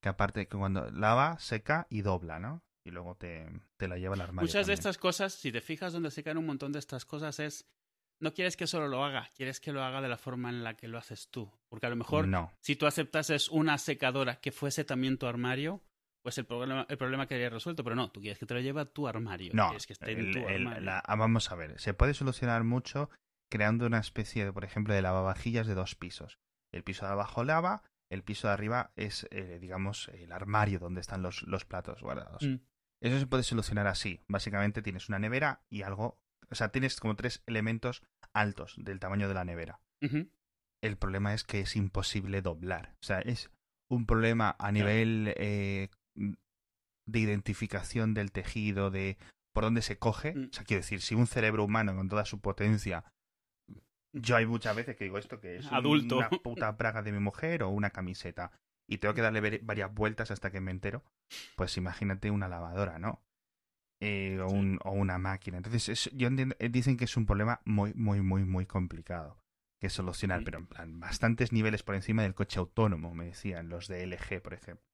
que aparte que cuando lava, seca y dobla, ¿no? Y luego te, te la lleva al armario. Muchas de estas cosas, si te fijas donde se caen un montón de estas cosas, es no quieres que solo lo haga, quieres que lo haga de la forma en la que lo haces tú. Porque a lo mejor No. si tú aceptases una secadora que fuese también tu armario, pues el problema, el problema quedaría resuelto. Pero no, tú quieres que te lo lleve a tu armario. No, Quieres que esté en tu el- armario. la- ah, vamos a ver, se puede solucionar mucho creando una especie de, por ejemplo, de lavavajillas de dos pisos. El piso de abajo lava, el piso de arriba es, eh, digamos, el armario donde están los, los platos guardados. Mm. Eso se puede solucionar así. Básicamente tienes una nevera y algo, o sea, tienes como tres elementos altos del tamaño de la nevera. El problema es que es imposible doblar. O sea, es un problema a nivel eh, de identificación del tejido, de por dónde se coge. Mm. O sea, quiero decir, si un cerebro humano con toda su potencia. Yo hay muchas veces que digo esto que es Adulto. una puta praga de mi mujer o una camiseta y tengo que darle varias vueltas hasta que me entero. Pues imagínate una lavadora, ¿no? Eh, o, Sí. un- o una máquina. Entonces, es- yo entiendo- eh, dicen que es un problema muy, muy, muy, muy complicado que solucionar, Sí. pero en plan, bastantes niveles por encima del coche autónomo, me decían los de LG, por ejemplo.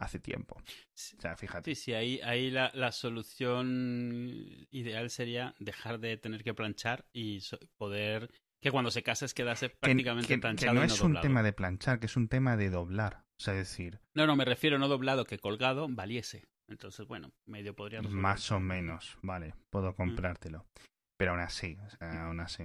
hace tiempo. O sea, fíjate. Sí, sí, ahí, ahí la, la solución ideal sería dejar de tener que planchar y so- poder que cuando se cases quedase Que- prácticamente que, que planchado no y es un tema de planchar, que es un tema de doblar. O sea, decir, No, no, me refiero no doblado que colgado valiese. Entonces, bueno, medio podría resolver. más o menos, vale, puedo comprártelo. Pero aún así, o sea, aún así.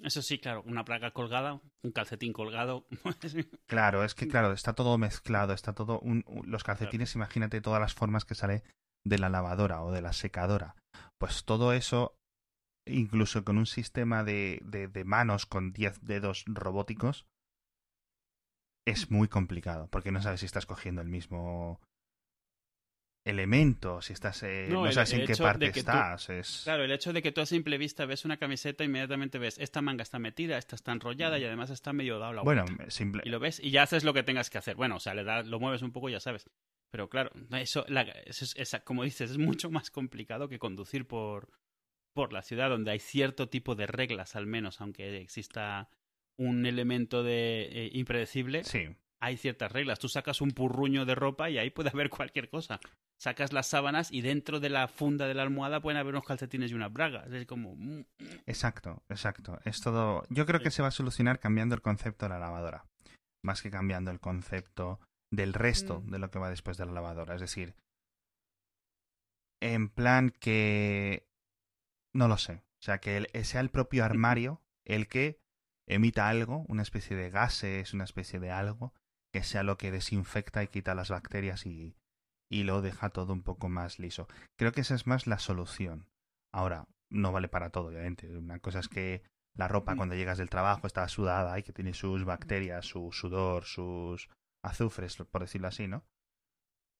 Eso sí, claro, una placa colgada, un calcetín colgado. Claro, es que claro, está todo mezclado, está todo un, un- los calcetines, imagínate todas las formas que sale de la lavadora o de la secadora. Pues todo eso, incluso con un sistema de, de, de manos con 10 dedos robóticos, es muy complicado, porque no sabes si estás cogiendo el mismo elemento, si estás, eh, No, sabes el en qué parte tú- estás. Es... Claro, el hecho de que tú a simple vista ves una camiseta, inmediatamente ves, esta manga está metida, esta está enrollada y además está medio dado la Bueno, simple, Y lo ves y ya haces lo que tengas que hacer. Bueno, o sea, le das, lo mueves un poco y ya sabes. Pero claro, eso, la- eso es, esa- como dices, es mucho más complicado que conducir por, por la ciudad, donde hay cierto tipo de reglas, al menos, aunque exista un elemento de eh, impredecible, sí. hay ciertas reglas. Tú sacas un purruño de ropa y ahí puede haber cualquier cosa. Sacas las sábanas y dentro de la funda de la almohada pueden haber unos calcetines y unas bragas. Es como... mm, Exacto, exacto. Es todo. Yo creo que se va a solucionar cambiando el concepto de la lavadora, más que cambiando el concepto del resto Mm. de lo que va después de la lavadora. Es decir, en plan que no lo sé. O sea, que sea el propio armario el que emita algo, una especie de gases, una especie de algo, que sea lo que desinfecta y quita las bacterias y, y lo deja todo un poco más liso. Creo que esa es más la solución. Ahora, no vale para todo, obviamente. Una cosa es que la ropa Mm. cuando llegas del trabajo está sudada y que tiene sus bacterias, su sudor, sus azufres, por decirlo así, ¿no?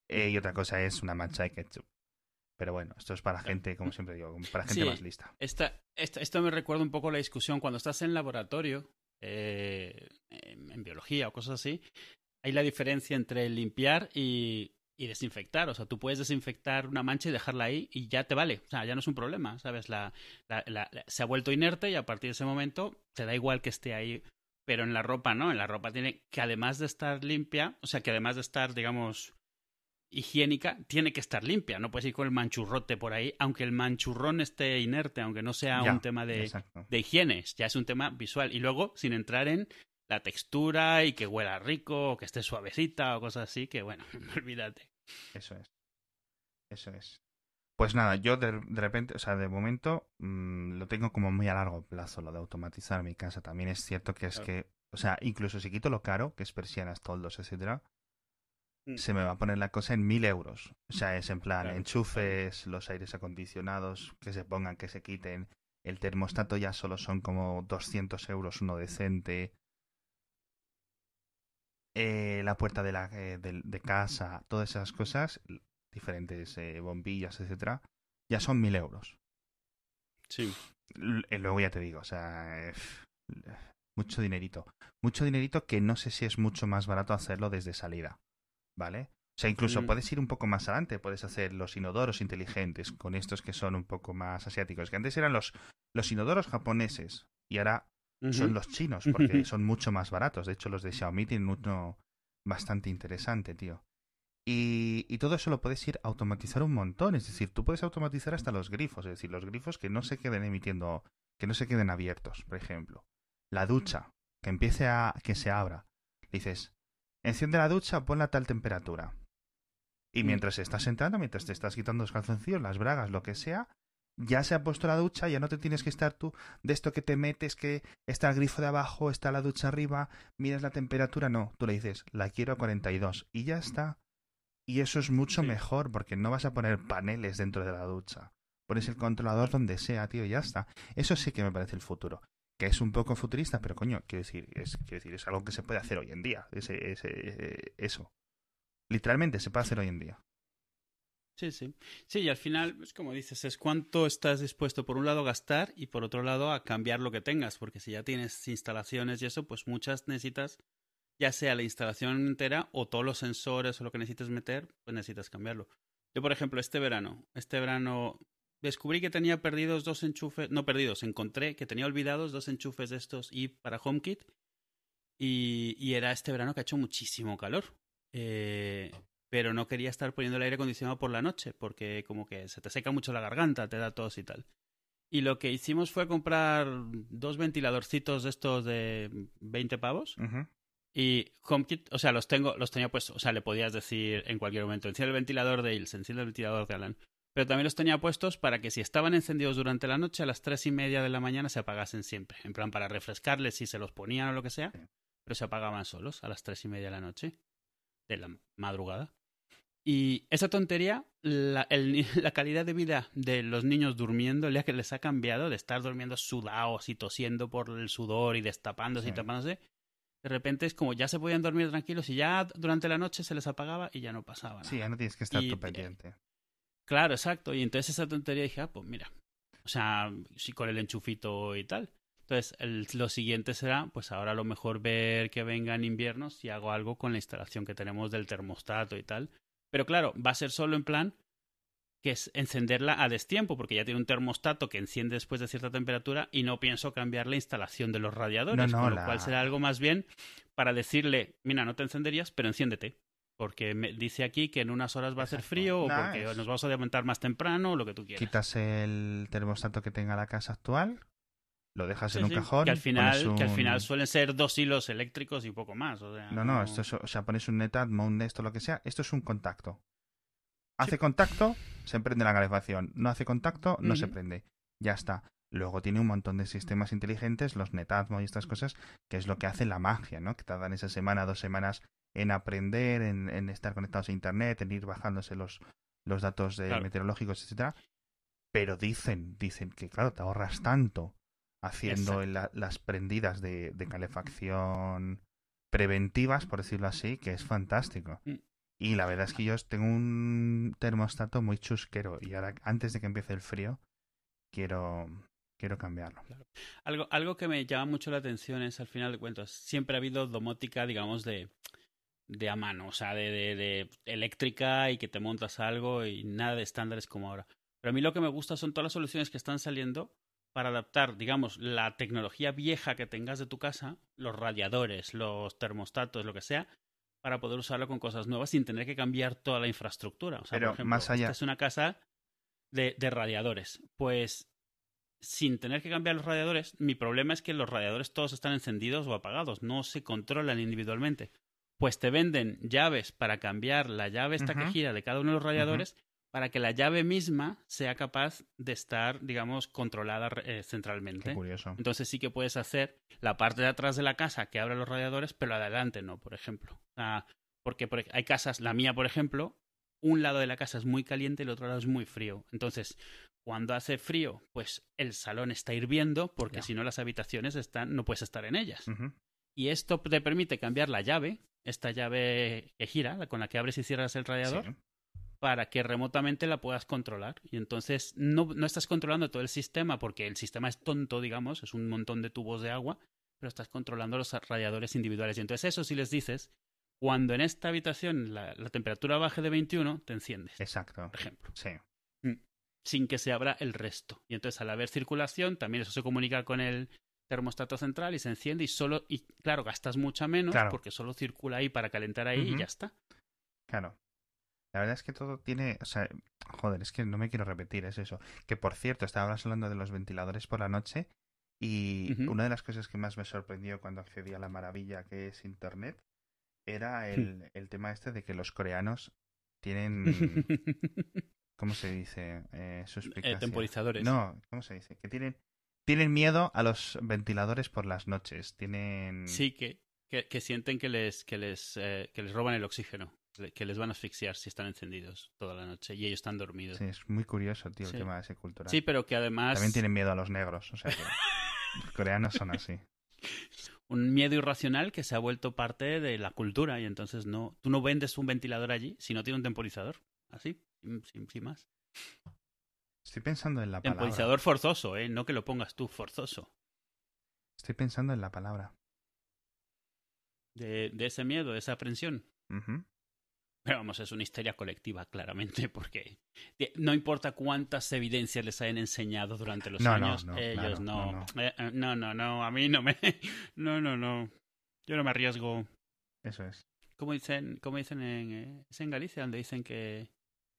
Eh, y otra cosa es una mancha de ketchup. Pero bueno, esto es para gente, como siempre digo, para gente Sí. más lista. Esta, esta- esto me recuerda un poco la discusión cuando estás en laboratorio, eh, en, en biología o cosas así. Hay la diferencia entre limpiar y, y desinfectar. O sea, tú puedes desinfectar una mancha y dejarla ahí y ya te vale. O sea, ya no es un problema, ¿sabes? La, la- la- la- se ha vuelto inerte y a partir de ese momento te da igual que esté ahí. Pero en la ropa no, en la ropa tiene que además de estar limpia, o sea, que además de estar, digamos, higiénica, tiene que estar limpia. No puedes ir con el manchurrote por ahí, aunque el manchurrón esté inerte, aunque no sea Ya, un tema de, de higiene, ya es un tema visual. Y luego, sin entrar en la textura y que huela rico, o que esté suavecita o cosas así, que bueno, olvídate. Eso es. Eso es. Pues nada, yo de, de repente, o sea, de momento mm, lo tengo como muy a largo plazo, lo de automatizar mi casa. También es cierto que es Claro. que, o sea, incluso si quito lo caro, que es persianas, toldos, etcétera. Se me va a poner la cosa en mil euros. O sea, es en plan Claro, enchufes, los aires acondicionados, que se pongan, que se quiten. El termostato ya solo son como 200 euros uno decente. Eh, la puerta de, la, eh, de, de casa, todas esas cosas, diferentes eh, bombillas, etcétera, ya son mil euros. Sí. L- luego ya te digo, o sea, mucho dinerito. Mucho dinerito que no sé si es mucho más barato hacerlo desde salida, ¿vale? O sea, incluso Mm. puedes ir un poco más adelante, puedes hacer los inodoros inteligentes con estos que son un poco más asiáticos, que antes eran los, los inodoros japoneses y ahora son los chinos, porque son mucho más baratos. De hecho, los de Xiaomi tienen uno bastante interesante, tío. Y, y todo eso lo puedes ir a automatizar un montón. Es decir, tú puedes automatizar hasta los grifos. Es decir, los grifos que no se queden emitiendo, que no se queden abiertos, por ejemplo. La ducha, que empiece a, que se abra. Dices, enciende la ducha, ponla a tal temperatura. Y Mm. mientras estás entrando, mientras te estás quitando los calzoncillos, las bragas, lo que sea, ya se ha puesto la ducha, ya no te tienes que estar tú de esto que te metes, que está el grifo de abajo, está la ducha arriba, miras la temperatura, no, tú le dices, la quiero a 42 y ya está. Y eso es mucho Sí. mejor porque no vas a poner paneles dentro de la ducha. Pones el controlador donde sea, tío, y ya está. Eso sí que me parece el futuro. Que es un poco futurista, pero coño, quiero decir, es, quiero decir, es algo que se puede hacer hoy en día. Ese, ese, eso. Literalmente se puede hacer hoy en día. Sí, sí. Sí, y al final, pues como dices, es cuánto estás dispuesto por un lado a gastar y por otro lado a cambiar lo que tengas, porque si ya tienes instalaciones y eso, pues muchas necesitas, ya sea la instalación entera o todos los sensores o lo que necesites meter, pues necesitas cambiarlo. Yo, por ejemplo, este verano, este verano descubrí que tenía perdidos dos enchufes, no perdidos, encontré que tenía olvidados dos enchufes de estos y para HomeKit y, y era este verano que ha hecho muchísimo calor. Eh, pero no quería estar poniendo el aire acondicionado por la noche, porque como que se te seca mucho la garganta, te da tos y tal. Y lo que hicimos fue comprar dos ventiladorcitos de estos de 20 pavos. Y HomeKit, o sea, los tengo, los tenía puestos, o sea, le podías decir en cualquier momento, enciende el ventilador de Ilse, enciende el ventilador de Alan. Pero también los tenía puestos para que si estaban encendidos durante la noche, a las tres y media de la mañana se apagasen siempre. En plan, para refrescarles si se los ponían o lo que sea, pero se apagaban solos a las tres y media de la noche, de la madrugada. Y esa tontería, la, el ni- la calidad de vida de los niños durmiendo, ya que les ha cambiado de estar durmiendo sudados y tosiendo por el sudor y destapándose y tapándose, de repente es como ya se podían dormir tranquilos y ya durante la noche se les apagaba y ya no pasaba nada. Sí, ya no tienes que estar Y, tú eh, pendiente. Claro, exacto. Y entonces esa tontería dije, ah, pues mira. O sea, con el enchufito y tal. Entonces, el- lo siguiente será, pues ahora a lo mejor ver que venga en invierno si hago algo con la instalación que tenemos del termostato y tal. Pero claro, va a ser solo en plan que es encenderla a destiempo, porque ya tiene un termostato que enciende después de cierta temperatura y no pienso cambiar la instalación de los radiadores, No, no, con lo la- cual será algo más bien para decirle, mira, no te encenderías, pero enciéndete. Porque me dice aquí que en unas horas va a hacer Exacto. frío o Nah, porque es- nos vamos a levantar más temprano o lo que tú quieras. Quitas el termostato que tenga la casa actual, lo dejas Sí, en un sí, cajón. que al final que al final suelen ser dos hilos eléctricos y poco más o sea, No, no, esto es, o sea, pones un Netatmo, un esto, lo que sea, esto es un contacto. Hace contacto, se prende la calefacción. No hace contacto, no se prende. Ya está. Luego tiene un montón de sistemas inteligentes, los Netatmo y estas cosas, que es lo que hace la magia, ¿no? Que tardan esa semana, dos semanas en aprender, en, en estar conectados a Internet, en ir bajándose los, los datos de Claro. meteorológicos, etcétera. Pero dicen, dicen que, claro, te ahorras tanto haciendo la- las prendidas de, de calefacción preventivas, por decirlo así, que es fantástico. Mm. Y la verdad es que yo tengo un termostato muy chusquero y ahora, antes de que empiece el frío, quiero, quiero cambiarlo. algo algo que me llama mucho la atención es al final de cuentas siempre ha habido domótica digamos de de a mano o sea de, de, de eléctrica y que te montas algo y nada de estándares como ahora pero a mí lo que me gusta son todas las soluciones que están saliendo para adaptar, digamos, la tecnología vieja que tengas de tu casa, los radiadores, los termostatos, lo que sea, para poder usarlo con cosas nuevas sin tener que cambiar toda la infraestructura. O sea, Pero por ejemplo, más allá- esta es una casa de, de radiadores. Pues sin tener que cambiar los radiadores, mi problema es que los radiadores todos están encendidos o apagados, no se controlan individualmente. Pues te venden llaves para cambiar la llave esta que gira de cada uno de los radiadores para que la llave misma sea capaz de estar, digamos, controlada eh, centralmente. Qué curioso. Entonces sí que puedes hacer la parte de atrás de la casa que abre los radiadores, pero la de adelante no, por ejemplo. Sea, porque hay casas, la mía, por ejemplo, un lado de la casa es muy caliente y el otro lado es muy frío. Entonces, cuando hace frío, pues el salón está hirviendo, porque si no las habitaciones están, no puedes estar en ellas. Y esto te permite cambiar la llave, esta llave que gira, con la que abres y cierras el radiador, Sí. para que remotamente la puedas controlar. Y entonces no, no estás controlando todo el sistema porque el sistema es tonto, digamos, es un montón de tubos de agua, pero estás controlando los radiadores individuales. Y entonces eso si les dices, cuando en esta habitación la, la temperatura baje de 21, te enciendes, Exacto. por ejemplo, Sí. sin que se abra el resto. Y entonces al haber circulación, también eso se comunica con el termostato central y se enciende y solo, y claro, gastas mucha menos Claro. porque solo circula ahí para calentar ahí y ya está. Claro. La verdad es que todo tiene, o sea, joder, es que no me quiero repetir, es eso. Que por cierto, estábamos hablando de los ventiladores por la noche y una de las cosas que más me sorprendió cuando accedí a la maravilla que es Internet era el, el tema este de que los coreanos tienen, ¿cómo se dice? Eh, Eh, temporizadores. No, ¿cómo se dice? Que tienen, tienen miedo a los ventiladores por las noches. Tienen... Sí, que, que, que sienten que les, que, les, eh, que les roban el oxígeno, que les van a asfixiar si están encendidos toda la noche y ellos están dormidos. Sí, Sí, es muy curioso, tío, Sí. el tema de ese cultural. pero que además También tienen miedo a los negros, o sea que los coreanos son así. un miedo irracional que se ha vuelto parte de la cultura y entonces no tú no vendes un ventilador allí si no tiene un temporizador. Así, sin- sin más. Estoy pensando en la palabra. Temporizador forzoso, ¿eh? No que lo pongas tú, forzoso. Estoy pensando en la palabra. De, de ese miedo, de esa aprensión. Pero vamos, es una histeria colectiva, claramente, porque no importa cuántas evidencias les hayan enseñado durante los No, no, años, no, ellos claro, no. no, Eh, eh, no, no, no, a mí no me. No, no, no. Yo no me arriesgo. Eso es. como dicen, como dicen en, eh, es en Galicia donde dicen que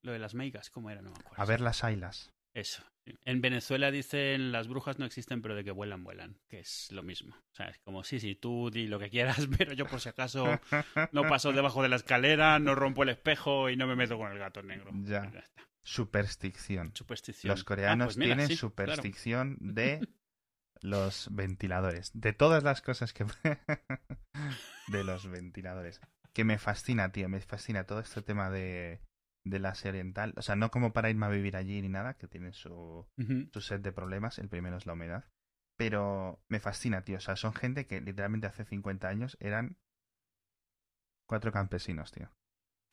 lo de las meigas, ¿cómo era? No me acuerdo. A ver las ailas. Eso. En Venezuela dicen las brujas no existen, pero de que vuelan, vuelan, que es lo mismo. O sea, es como, sí, sí, tú di lo que quieras, pero yo por si acaso no paso debajo de la escalera, no rompo el espejo y no me meto con el gato negro. Ya. está. Superstición. Superstición. Los coreanos Ah, pues mira, tienen sí, claro. superstición de los ventiladores. De todas las cosas que... de los ventiladores. Que me fascina, tío. Me fascina todo este tema de, de la oriental. O sea, no como para irme a vivir allí ni nada, que tienen su, su set de problemas. El primero es la humedad. Pero me fascina, tío. O sea, son gente que literalmente hace 50 años eran cuatro campesinos, tío.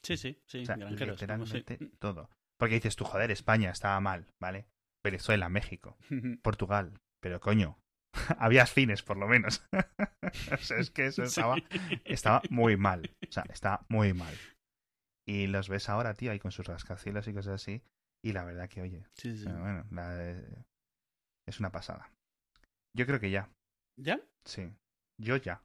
Sí, sí, sí, O sea, granjeros. vamos, sí. literalmente todo. Porque dices tú, joder, España estaba mal, ¿vale? Venezuela, México, Portugal. Pero coño, había cines por lo menos. o sea, es que eso estaba, Sí. estaba muy mal. O sea, estaba muy mal. Y los ves ahora, tío, ahí con sus rascacielos y cosas así. Y la verdad que, oye, Sí, sí. pero bueno, la- es una pasada. Yo creo que ya, ¿Ya? sí. Yo ya.